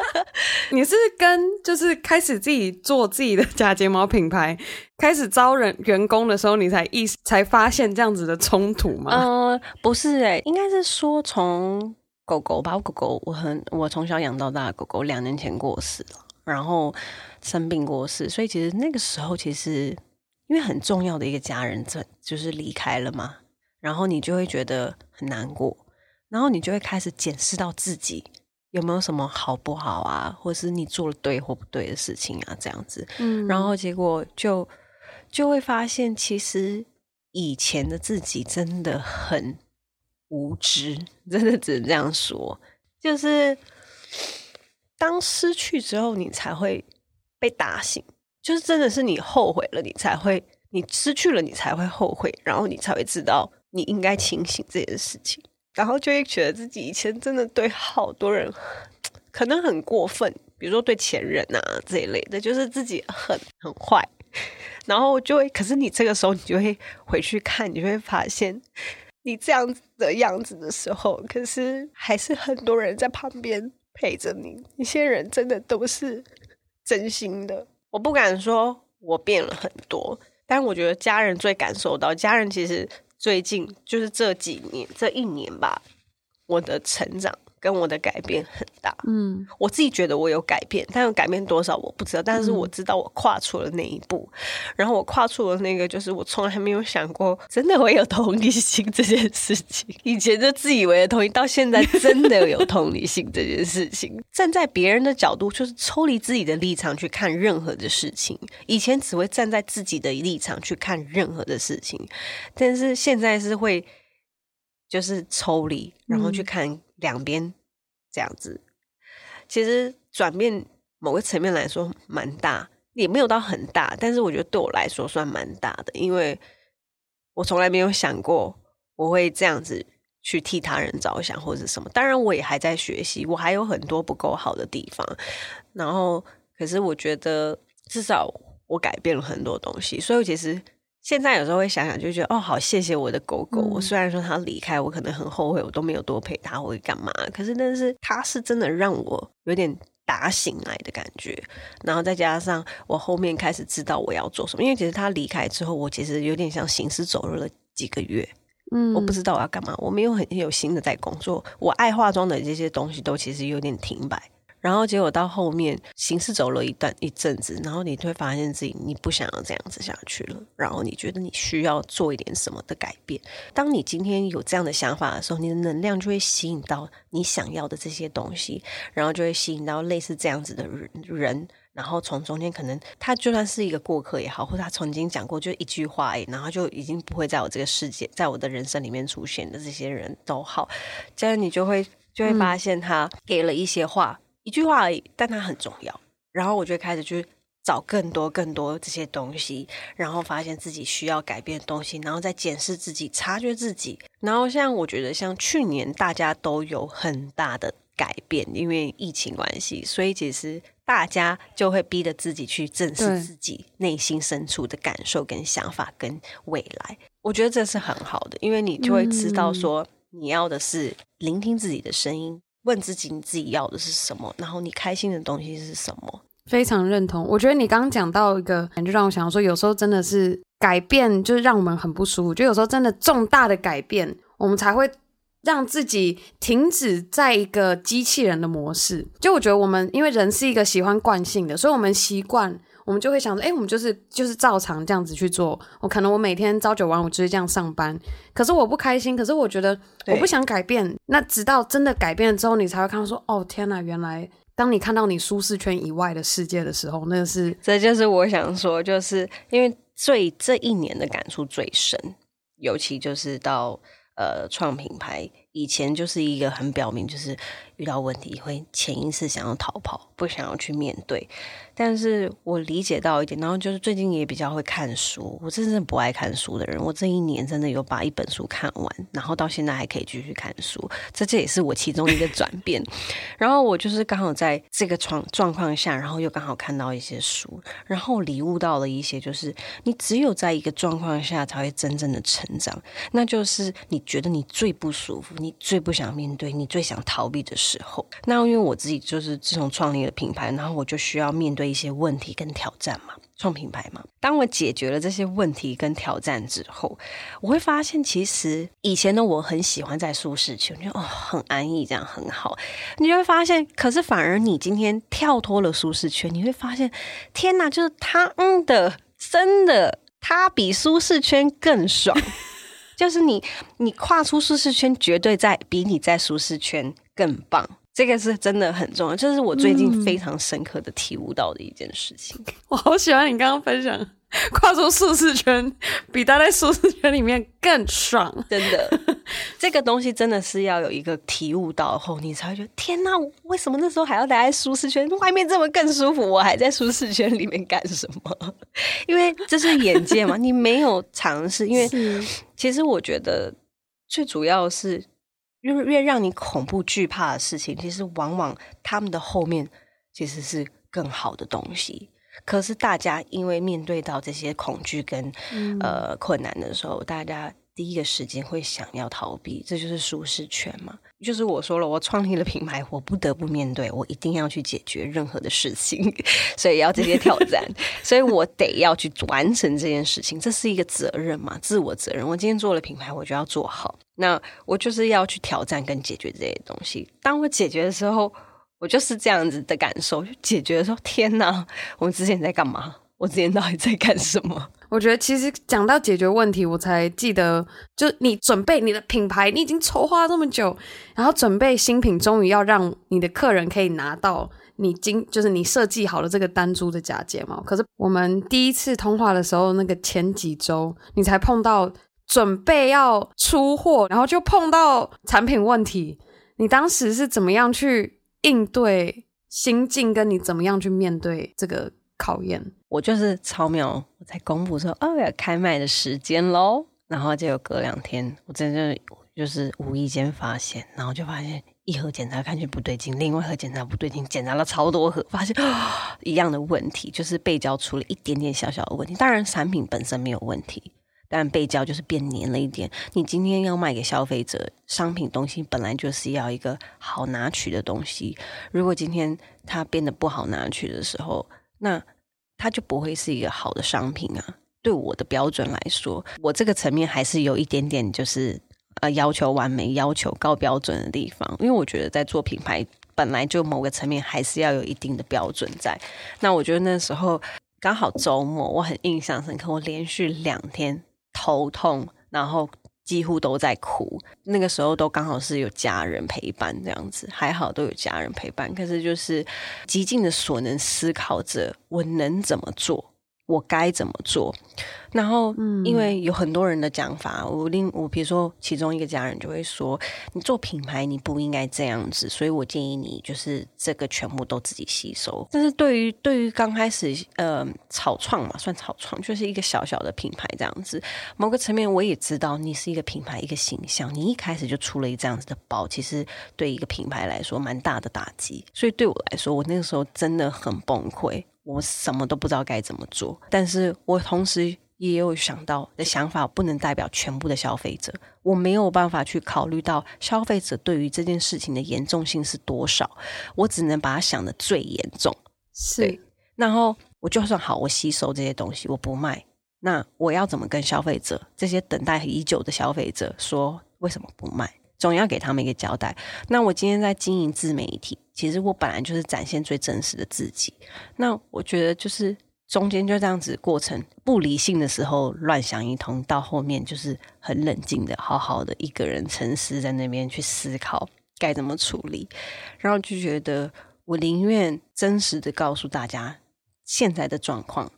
你是跟就是开始自己做自己的假睫毛品牌，开始招人员工的时候，你才意识才发现这样子的冲突吗？呃，不是诶、欸，应该是说从狗狗吧，我狗狗我很我从小养到大的狗狗两年前过世了，然后生病过世，所以其实那个时候其实因为很重要的一个家人这就是离开了嘛。然后你就会觉得很难过，然后你就会开始检视到自己有没有什么好不好啊，或者是你做了对或不对的事情啊，这样子。嗯，然后结果就就会发现，其实以前的自己真的很无知，真的只能这样说。就是当失去之后，你才会被打醒，就是真的是你后悔了，你才会，你失去了，你才会后悔，然后你才会知道。你应该清醒这件事情，然后就会觉得自己以前真的对好多人可能很过分，比如说对前任啊这一类的，就是自己很很坏，然后就会，可是你这个时候你就会回去看，你会发现你这样子的样子的时候，可是还是很多人在旁边陪着你，一些人真的都是真心的。我不敢说我变了很多，但我觉得家人最感受到，家人其实。最近就是这几年这一年吧，我的成长。跟我的改变很大，嗯，我自己觉得我有改变，但有改变多少我不知道，但是我知道我跨出了那一步，嗯、然后我跨出了那个，就是我从来没有想过真的会有同理心这件事情，以前就自以为的同理，到现在真的有同理心这件事情，站在别人的角度，就是抽离自己的立场去看任何的事情，以前只会站在自己的立场去看任何的事情，但是现在是会就是抽离，然后去看、嗯。两边这样子，其实转变某个层面来说蛮大，也没有到很大，但是我觉得对我来说算蛮大的，因为我从来没有想过我会这样子去替他人着想或者什么。当然，我也还在学习，我还有很多不够好的地方。然后，可是我觉得至少我改变了很多东西，所以其实。现在有时候会想想，就觉得哦，好谢谢我的狗狗。我、嗯、虽然说它离开，我可能很后悔，我都没有多陪它，我会干嘛？可是，但是它是真的让我有点打醒来的感觉。然后再加上我后面开始知道我要做什么，因为其实它离开之后，我其实有点像行尸走肉了几个月。嗯，我不知道我要干嘛，我没有很有心的在工作。我爱化妆的这些东西都其实有点停摆。然后结果到后面，行尸走了一段一阵子，然后你就会发现自己你不想要这样子下去了，然后你觉得你需要做一点什么的改变。当你今天有这样的想法的时候，你的能量就会吸引到你想要的这些东西，然后就会吸引到类似这样子的人，人然后从中间可能他就算是一个过客也好，或者他曾经讲过就一句话，然后就已经不会在我这个世界，在我的人生里面出现的这些人都好，这样你就会就会发现他给了一些话。嗯一句话而已，但它很重要。然后我就开始去找更多、更多这些东西，然后发现自己需要改变的东西，然后再检视自己、察觉自己。然后像我觉得，像去年大家都有很大的改变，因为疫情关系，所以其实大家就会逼着自己去正视自己内心深处的感受、跟想法、跟未来。我觉得这是很好的，因为你就会知道说，你要的是聆听自己的声音。问自己你自己要的是什么，然后你开心的东西是什么？非常认同。我觉得你刚刚讲到一个，就让我想到说，有时候真的是改变，就是让我们很不舒服。就有时候真的重大的改变，我们才会让自己停止在一个机器人的模式。就我觉得我们，因为人是一个喜欢惯性的，所以我们习惯。我们就会想说，哎，我们就是就是照常这样子去做。我可能我每天朝九晚五就是这样上班，可是我不开心。可是我觉得我不想改变。那直到真的改变了之后，你才会看到说，哦，天哪，原来当你看到你舒适圈以外的世界的时候，那是这就是我想说，就是因为最这一年的感触最深，尤其就是到呃创品牌以前就是一个很表明，就是遇到问题会潜意识想要逃跑，不想要去面对。但是我理解到一点，然后就是最近也比较会看书。我真正不爱看书的人，我这一年真的有把一本书看完，然后到现在还可以继续看书。这这也是我其中一个转变。然后我就是刚好在这个状状况下，然后又刚好看到一些书，然后领悟到了一些，就是你只有在一个状况下才会真正的成长。那就是你觉得你最不舒服，你最不想面对，你最想逃避的时候。那因为我自己就是自从创立了品牌，然后我就需要面对。一些问题跟挑战嘛，创品牌嘛。当我解决了这些问题跟挑战之后，我会发现，其实以前的我很喜欢在舒适圈，就哦很安逸，这样很好。你就会发现，可是反而你今天跳脱了舒适圈，你会发现，天哪，就是他嗯的，真的，他比舒适圈更爽。就是你，你跨出舒适圈，绝对在比你在舒适圈更棒。这个是真的很重要，这是我最近非常深刻的体悟到的一件事情。嗯、我好喜欢你刚刚分享，跨出舒适圈比待在舒适圈里面更爽，真的。这个东西真的是要有一个体悟到后，你才会觉得天哪，为什么那时候还要待在舒适圈？外面这么更舒服，我还在舒适圈里面干什么？因为这是眼界嘛，你没有尝试。因为其实我觉得最主要是。越越让你恐怖惧怕的事情，其实往往他们的后面其实是更好的东西。可是大家因为面对到这些恐惧跟、嗯、呃困难的时候，大家第一个时间会想要逃避，这就是舒适圈嘛。就是我说了，我创立了品牌，我不得不面对，我一定要去解决任何的事情，所以要这些挑战，所以我得要去完成这件事情，这是一个责任嘛，自我责任。我今天做了品牌，我就要做好。那我就是要去挑战跟解决这些东西。当我解决的时候，我就是这样子的感受。就解决的时候，天哪，我之前在干嘛？我之前到底在干什么？我觉得其实讲到解决问题，我才记得，就你准备你的品牌，你已经筹划这么久，然后准备新品，终于要让你的客人可以拿到你今就是你设计好了这个单株的假睫毛。可是我们第一次通话的时候，那个前几周你才碰到准备要出货，然后就碰到产品问题。你当时是怎么样去应对心境，跟你怎么样去面对这个考验？我就是超妙，我在公布说哦，要开卖的时间喽，然后就有隔两天，我真的就是无意间发现，然后就发现一盒检查看去不对劲，另外一盒检查不对劲，检查了超多盒，发现 一样的问题，就是背胶出了一点点小小的问题。当然产品本身没有问题，但背胶就是变黏了一点。你今天要卖给消费者商品东西，本来就是要一个好拿取的东西，如果今天它变得不好拿取的时候，那它就不会是一个好的商品啊！对我的标准来说，我这个层面还是有一点点就是呃要求完美、要求高标准的地方。因为我觉得在做品牌本来就某个层面还是要有一定的标准在。那我觉得那时候刚好周末，我很印象深刻，我连续两天头痛，然后。几乎都在哭，那个时候都刚好是有家人陪伴这样子，还好都有家人陪伴。可是就是极尽的所能思考着，我能怎么做。我该怎么做？然后，因为有很多人的讲法，我另我比如说，其中一个家人就会说：“你做品牌，你不应该这样子。”所以我建议你就是这个全部都自己吸收。但是对于对于刚开始呃草创嘛，算草创，就是一个小小的品牌这样子。某个层面，我也知道你是一个品牌，一个形象，你一开始就出了一这样子的包，其实对一个品牌来说蛮大的打击。所以对我来说，我那个时候真的很崩溃。我什么都不知道该怎么做，但是我同时也有想到的想法，不能代表全部的消费者，我没有办法去考虑到消费者对于这件事情的严重性是多少，我只能把它想的最严重。是，然后我就算好，我吸收这些东西，我不卖，那我要怎么跟消费者这些等待已久的消费者说为什么不卖？总要给他们一个交代。那我今天在经营自媒体，其实我本来就是展现最真实的自己。那我觉得就是中间就这样子过程，不理性的时候乱想一通，到后面就是很冷静的，好好的一个人沉思在那边去思考该怎么处理。然后就觉得我宁愿真实的告诉大家现在的状况。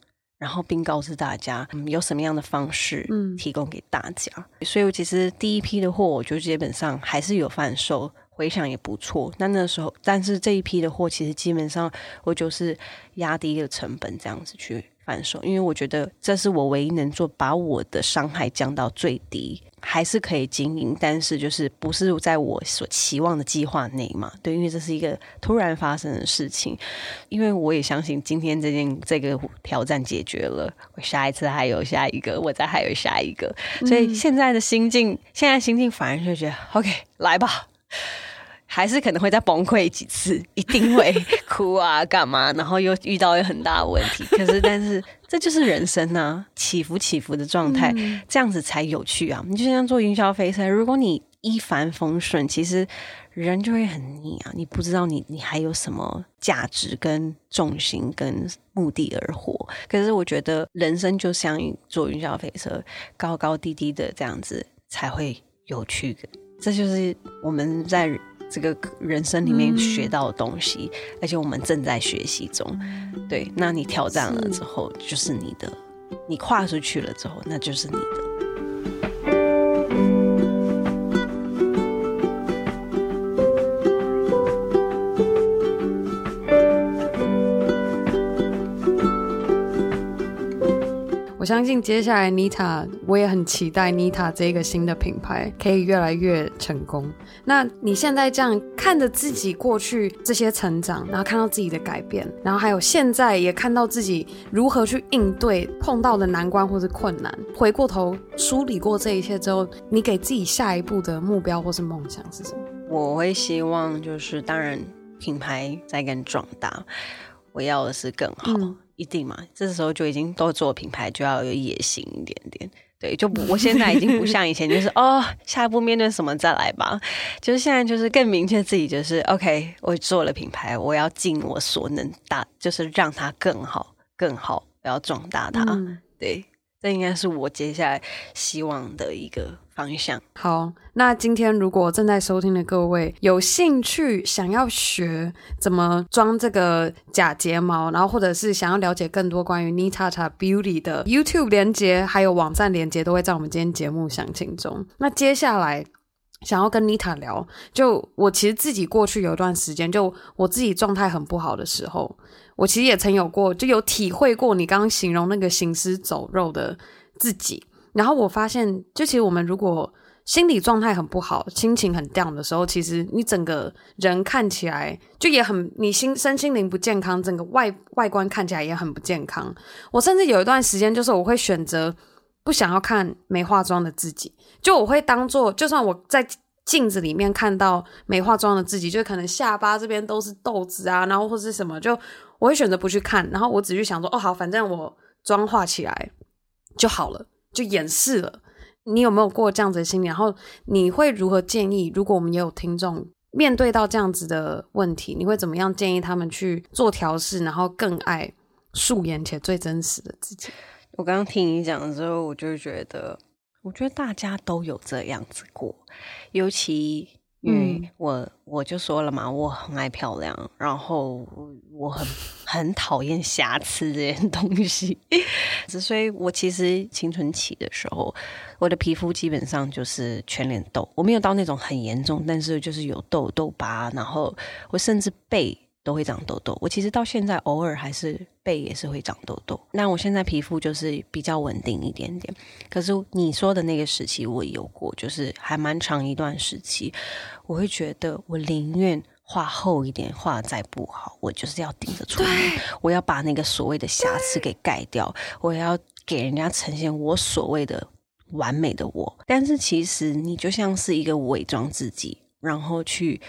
然后并告诉大家，嗯，有什么样的方式提供给大家。嗯，所以我其实第一批的货，我就基本上还是有贩售，回想也不错。那那时候，但是这一批的货，其实基本上我就是压低了成本，这样子去贩售，因为我觉得这是我唯一能做，把我的伤害降到最低。还是可以经营，但是就是不是在我所期望的计划内嘛？对，因为这是一个突然发生的事情。因为我也相信今天这件这个挑战解决了，我下一次还有下一个，我再还有下一个。所以现在的心境，嗯、现在心境反而就觉得 OK，来吧。还是可能会再崩溃几次，一定会 哭啊，干嘛？然后又遇到很大的问题。可是，但是这就是人生啊，起伏起伏的状态，嗯、这样子才有趣啊。你就像做云霄飞车，如果你一帆风顺，其实人就会很腻啊。你不知道你你还有什么价值、跟重心、跟目的而活。可是我觉得人生就像坐云霄飞车，高高低低的这样子才会有趣的。这就是我们在。这个人生里面学到的东西，嗯、而且我们正在学习中。对，那你挑战了之后，就是你的；你跨出去了之后，那就是你的。我我相信接下来 Nita，我也很期待 Nita 这个新的品牌可以越来越成功。那你现在这样看着自己过去这些成长，然后看到自己的改变，然后还有现在也看到自己如何去应对碰到的难关或是困难，回过头梳理过这一切之后，你给自己下一步的目标或是梦想是什么？我会希望就是，当然品牌在更壮大，我要的是更好。嗯一定嘛，这时候就已经都做品牌，就要有野心一点点。对，就不，我现在已经不像以前，就是 哦，下一步面对什么再来吧。就是现在，就是更明确自己，就是 OK，我做了品牌，我要尽我所能，大就是让它更好，更好，我要壮大它。嗯、对。这应该是我接下来希望的一个方向。好，那今天如果正在收听的各位有兴趣想要学怎么装这个假睫毛，然后或者是想要了解更多关于 Nita Ta Beauty 的 YouTube 连接，还有网站连接，都会在我们今天节目详情中。那接下来想要跟 Nita 聊，就我其实自己过去有一段时间，就我自己状态很不好的时候。我其实也曾有过，就有体会过你刚刚形容那个行尸走肉的自己。然后我发现，就其实我们如果心理状态很不好，心情很 down 的时候，其实你整个人看起来就也很，你心身心灵不健康，整个外外观看起来也很不健康。我甚至有一段时间，就是我会选择不想要看没化妆的自己，就我会当做，就算我在镜子里面看到没化妆的自己，就可能下巴这边都是痘子啊，然后或是什么就。我会选择不去看，然后我只去想说，哦，好，反正我妆化起来就好了，就掩饰了。你有没有过这样子的心理？然后你会如何建议？如果我们也有听众面对到这样子的问题，你会怎么样建议他们去做调试，然后更爱素颜且最真实的自己？我刚刚听你讲的时候，我就觉得，我觉得大家都有这样子过，尤其。因为我我就说了嘛，我很爱漂亮，然后我很很讨厌瑕疵这些东西，所以我其实青春期的时候，我的皮肤基本上就是全脸痘，我没有到那种很严重，但是就是有痘痘疤，然后我甚至背。都会长痘痘，我其实到现在偶尔还是背也是会长痘痘。那我现在皮肤就是比较稳定一点点。可是你说的那个时期我也有过，就是还蛮长一段时期，我会觉得我宁愿画厚一点，画再不好，我就是要顶着出门，我要把那个所谓的瑕疵给盖掉，我要给人家呈现我所谓的完美的我。但是其实你就像是一个伪装自己，然后去。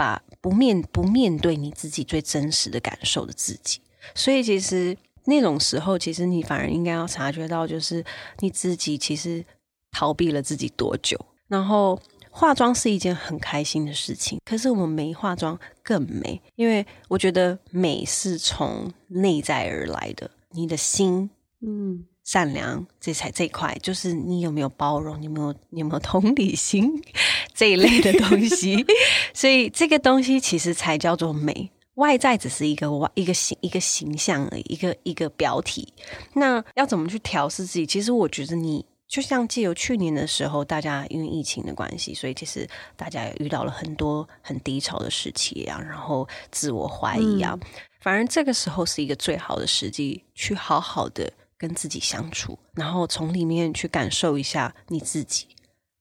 把不面不面对你自己最真实的感受的自己，所以其实那种时候，其实你反而应该要察觉到，就是你自己其实逃避了自己多久。然后化妆是一件很开心的事情，可是我们没化妆更美，因为我觉得美是从内在而来的，你的心，嗯。善良这才这一块，就是你有没有包容，你有没有你有没有同理心这一类的东西，所以这个东西其实才叫做美。外在只是一个外一个形一个形象而已，一个一个标题。那要怎么去调试自己？其实我觉得你就像借由去年的时候，大家因为疫情的关系，所以其实大家也遇到了很多很低潮的时期啊，然后自我怀疑啊，嗯、反而这个时候是一个最好的时机，去好好的。跟自己相处，然后从里面去感受一下你自己。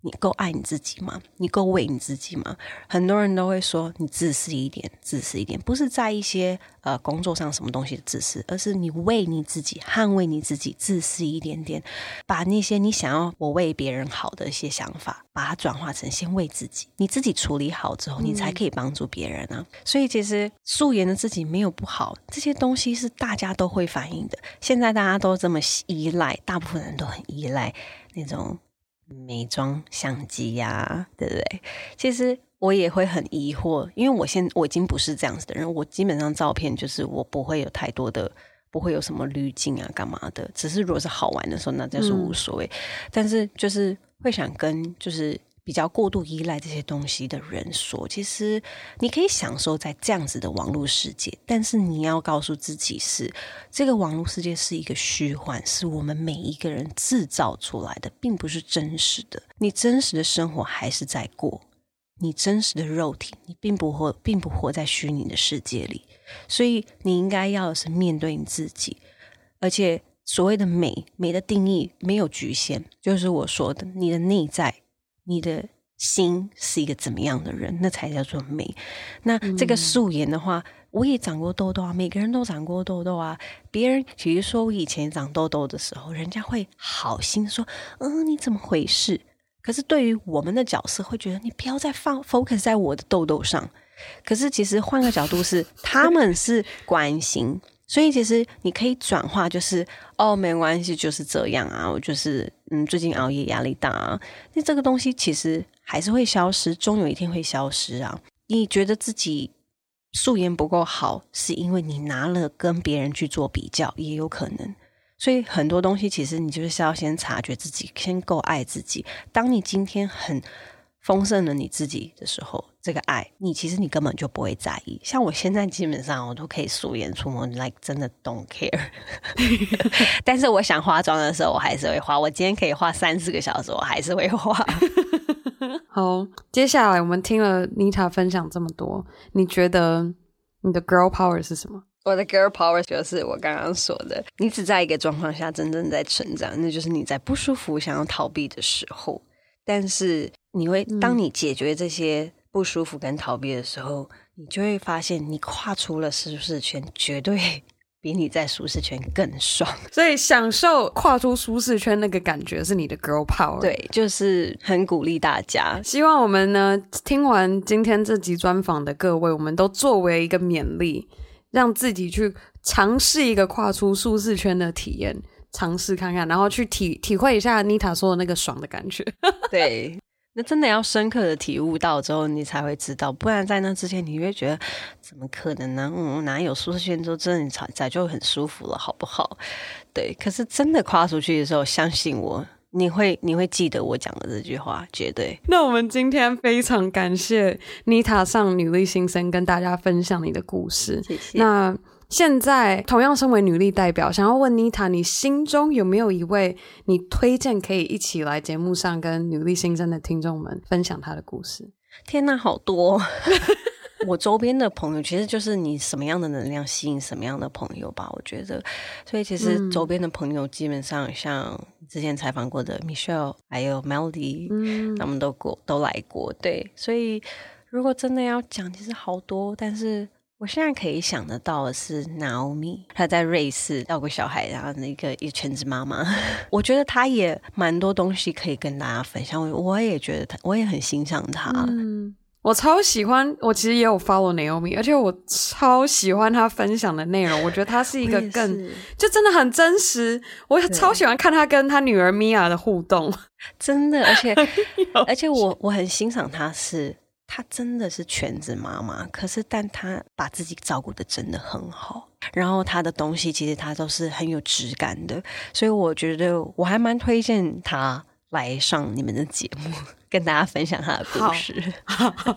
你够爱你自己吗？你够为你自己吗？很多人都会说你自私一点，自私一点，不是在一些呃工作上什么东西的自私，而是你为你自己捍卫你自己，自私一点点，把那些你想要我为别人好的一些想法，把它转化成先为自己，你自己处理好之后，你才可以帮助别人啊。嗯、所以其实素颜的自己没有不好，这些东西是大家都会反映的。现在大家都这么依赖，大部分人都很依赖那种。美妆相机呀、对不对？其实我也会很疑惑，因为我现我已经不是这样子的人。我基本上照片就是我不会有太多的，不会有什么滤镜啊，干嘛的。只是如果是好玩的时候，那就是无所谓。但是就是会想跟就是。比较过度依赖这些东西的人说，其实你可以享受在这样子的网络世界，但是你要告诉自己是这个网络世界是一个虚幻，是我们每一个人制造出来的，并不是真实的。你真实的生活还是在过，你真实的肉体，你并不活，并不活在虚拟的世界里。所以你应该要的是面对你自己，而且所谓的美，美的定义没有局限，就是我说的，你的内在，你的心是一个怎么样的人，那才叫做美。那这个素颜的话，我也长过痘痘啊，每个人都长过痘痘啊。别人比如说我以前长痘痘的时候，人家会好心说：“嗯，你怎么回事？”可是对于我们的角色，会觉得你不要再放 focus 在我的痘痘上。可是其实换个角度是，他们是关心。所以其实你可以转化，就是哦，没关系，就是这样啊。我就是嗯，最近熬夜压力大啊。那这个东西其实还是会消失，终有一天会消失啊。你觉得自己素颜不够好，是因为你拿了跟别人去做比较，也有可能。所以很多东西其实你就是要先察觉自己，先够爱自己。当你今天很丰盛了你自己的时候，这个爱你其实你根本就不会在意。像我现在基本上我都可以素颜出门，like 真的 don't care。但是我想化妆的时候，我还是会化。我今天可以化三四个小时，我还是会化。好，接下来我们听了 Nita 分享这么多，你觉得你的 girl power 是什么？我的 girl power 就是我刚刚说的，你只在一个状况下真正在成长，那就是你在不舒服、想要逃避的时候。但是你会，当你解决这些不舒服跟逃避的时候，嗯、你就会发现，你跨出了舒适圈，绝对 比你在舒适圈更爽。所以，享受跨出舒适圈那个感觉是你的 girl power。对，就是很鼓励大家。希望我们呢，听完今天这集专访的各位，我们都作为一个勉励，让自己去尝试一个跨出舒适圈的体验。尝试看看，然后去体体会一下妮塔说的那个爽的感觉。对，那真的要深刻的体悟到之后，你才会知道。不然在那之前，你会觉得怎么可能呢？嗯，哪有舒适圈就真的你早就很舒服了，好不好？对。可是真的跨出去的时候，相信我，你会你会记得我讲的这句话，绝对。那我们今天非常感谢妮塔上女力新生，跟大家分享你的故事。谢谢。那。现在同样身为女力代表，想要问妮塔，你心中有没有一位你推荐可以一起来节目上跟女力新生的听众们分享她的故事？天哪，好多！我周边的朋友其实就是你什么样的能量吸引什么样的朋友吧，我觉得。所以其实周边的朋友基本上像之前采访过的 Michelle，还有 Melody，嗯，他们都过都来过。对，所以如果真的要讲，其实好多，但是。我现在可以想得到的是 Naomi，她在瑞士要个小孩，然后那个一全职妈妈，我觉得她也蛮多东西可以跟大家分享。我我也觉得她，我也很欣赏她。嗯，我超喜欢，我其实也有 follow Naomi，而且我超喜欢她分享的内容。我觉得她是一个更就真的很真实。我超喜欢看她跟她女儿 Mia 的互动，真的，而且 而且我我很欣赏她是。她真的是全职妈妈，可是但她把自己照顾的真的很好，然后她的东西其实她都是很有质感的，所以我觉得我还蛮推荐她来上你们的节目。跟大家分享他的故事，好好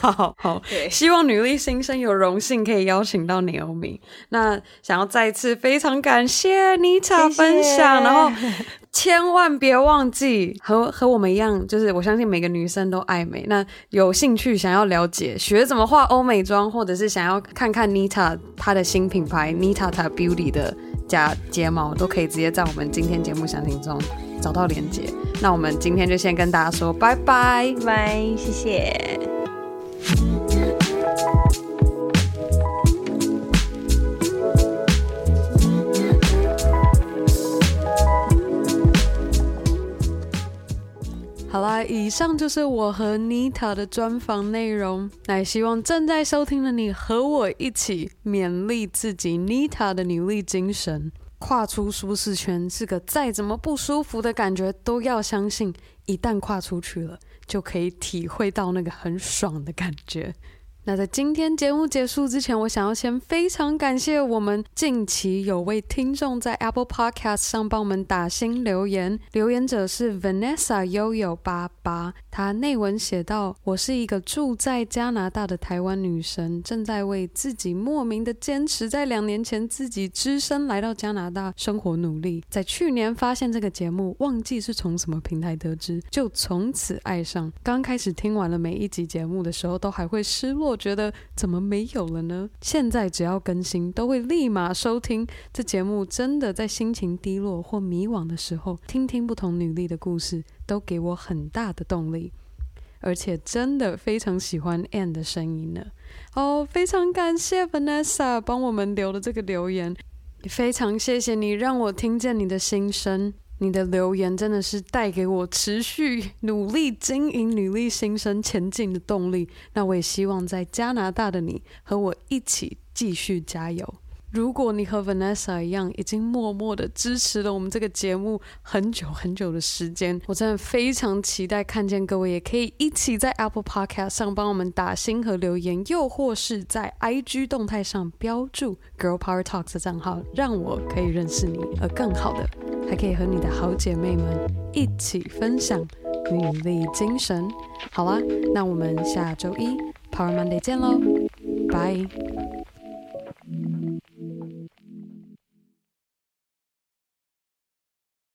好，好，好，希望女力新生有荣幸可以邀请到 Naomi。那想要再次非常感谢妮塔分享，谢谢，然后千万别忘记和和我们一样，就是我相信每个女生都爱美。那有兴趣想要了解学怎么化欧美妆，或者是想要看看妮塔她的新品牌 Nita Beauty 的假睫毛，都可以直接在我们今天节目详情中。找到连接，那我们今天就先跟大家说拜拜拜，谢谢。好啦，以上就是我和妮塔的专访内容。那也希望正在收听的你和我一起勉励自己，妮塔的女力精神。跨出舒适圈是个再怎么不舒服的感觉，都要相信，一旦跨出去了，就可以体会到那个很爽的感觉。那在今天节目结束之前，我想要先非常感谢我们近期有位听众在 Apple Podcast 上帮我们打新留言，留言者是 Vanessa 悠悠八八，他内文写道：“我是一个住在加拿大的台湾女生，正在为自己莫名的坚持，在两年前自己只身来到加拿大生活努力，在去年发现这个节目，忘记是从什么平台得知，就从此爱上。刚开始听完了每一集节目的时候，都还会失落。”我觉得怎么没有了呢？现在只要更新，都会立马收听。这节目真的在心情低落或迷惘的时候，听听不同女力的故事，都给我很大的动力。而且真的非常喜欢 Anne 的声音呢。哦，非常感谢 Vanessa 帮我们留的这个留言，也非常谢谢你让我听见你的心声。你的留言真的是带给我持续努力经营努力新生前进的动力。那我也希望在加拿大的你和我一起继续加油。如果你和 Vanessa 一样，已经默默的支持了我们这个节目很久很久的时间，我真的非常期待看见各位也可以一起在 Apple Podcast 上帮我们打星和留言，又或是在 IG 动态上标注 Girl Power Talks 的账号，让我可以认识你，而更好的，还可以和你的好姐妹们一起分享女力精神。好啦，那我们下周一 Power Monday 见喽，拜。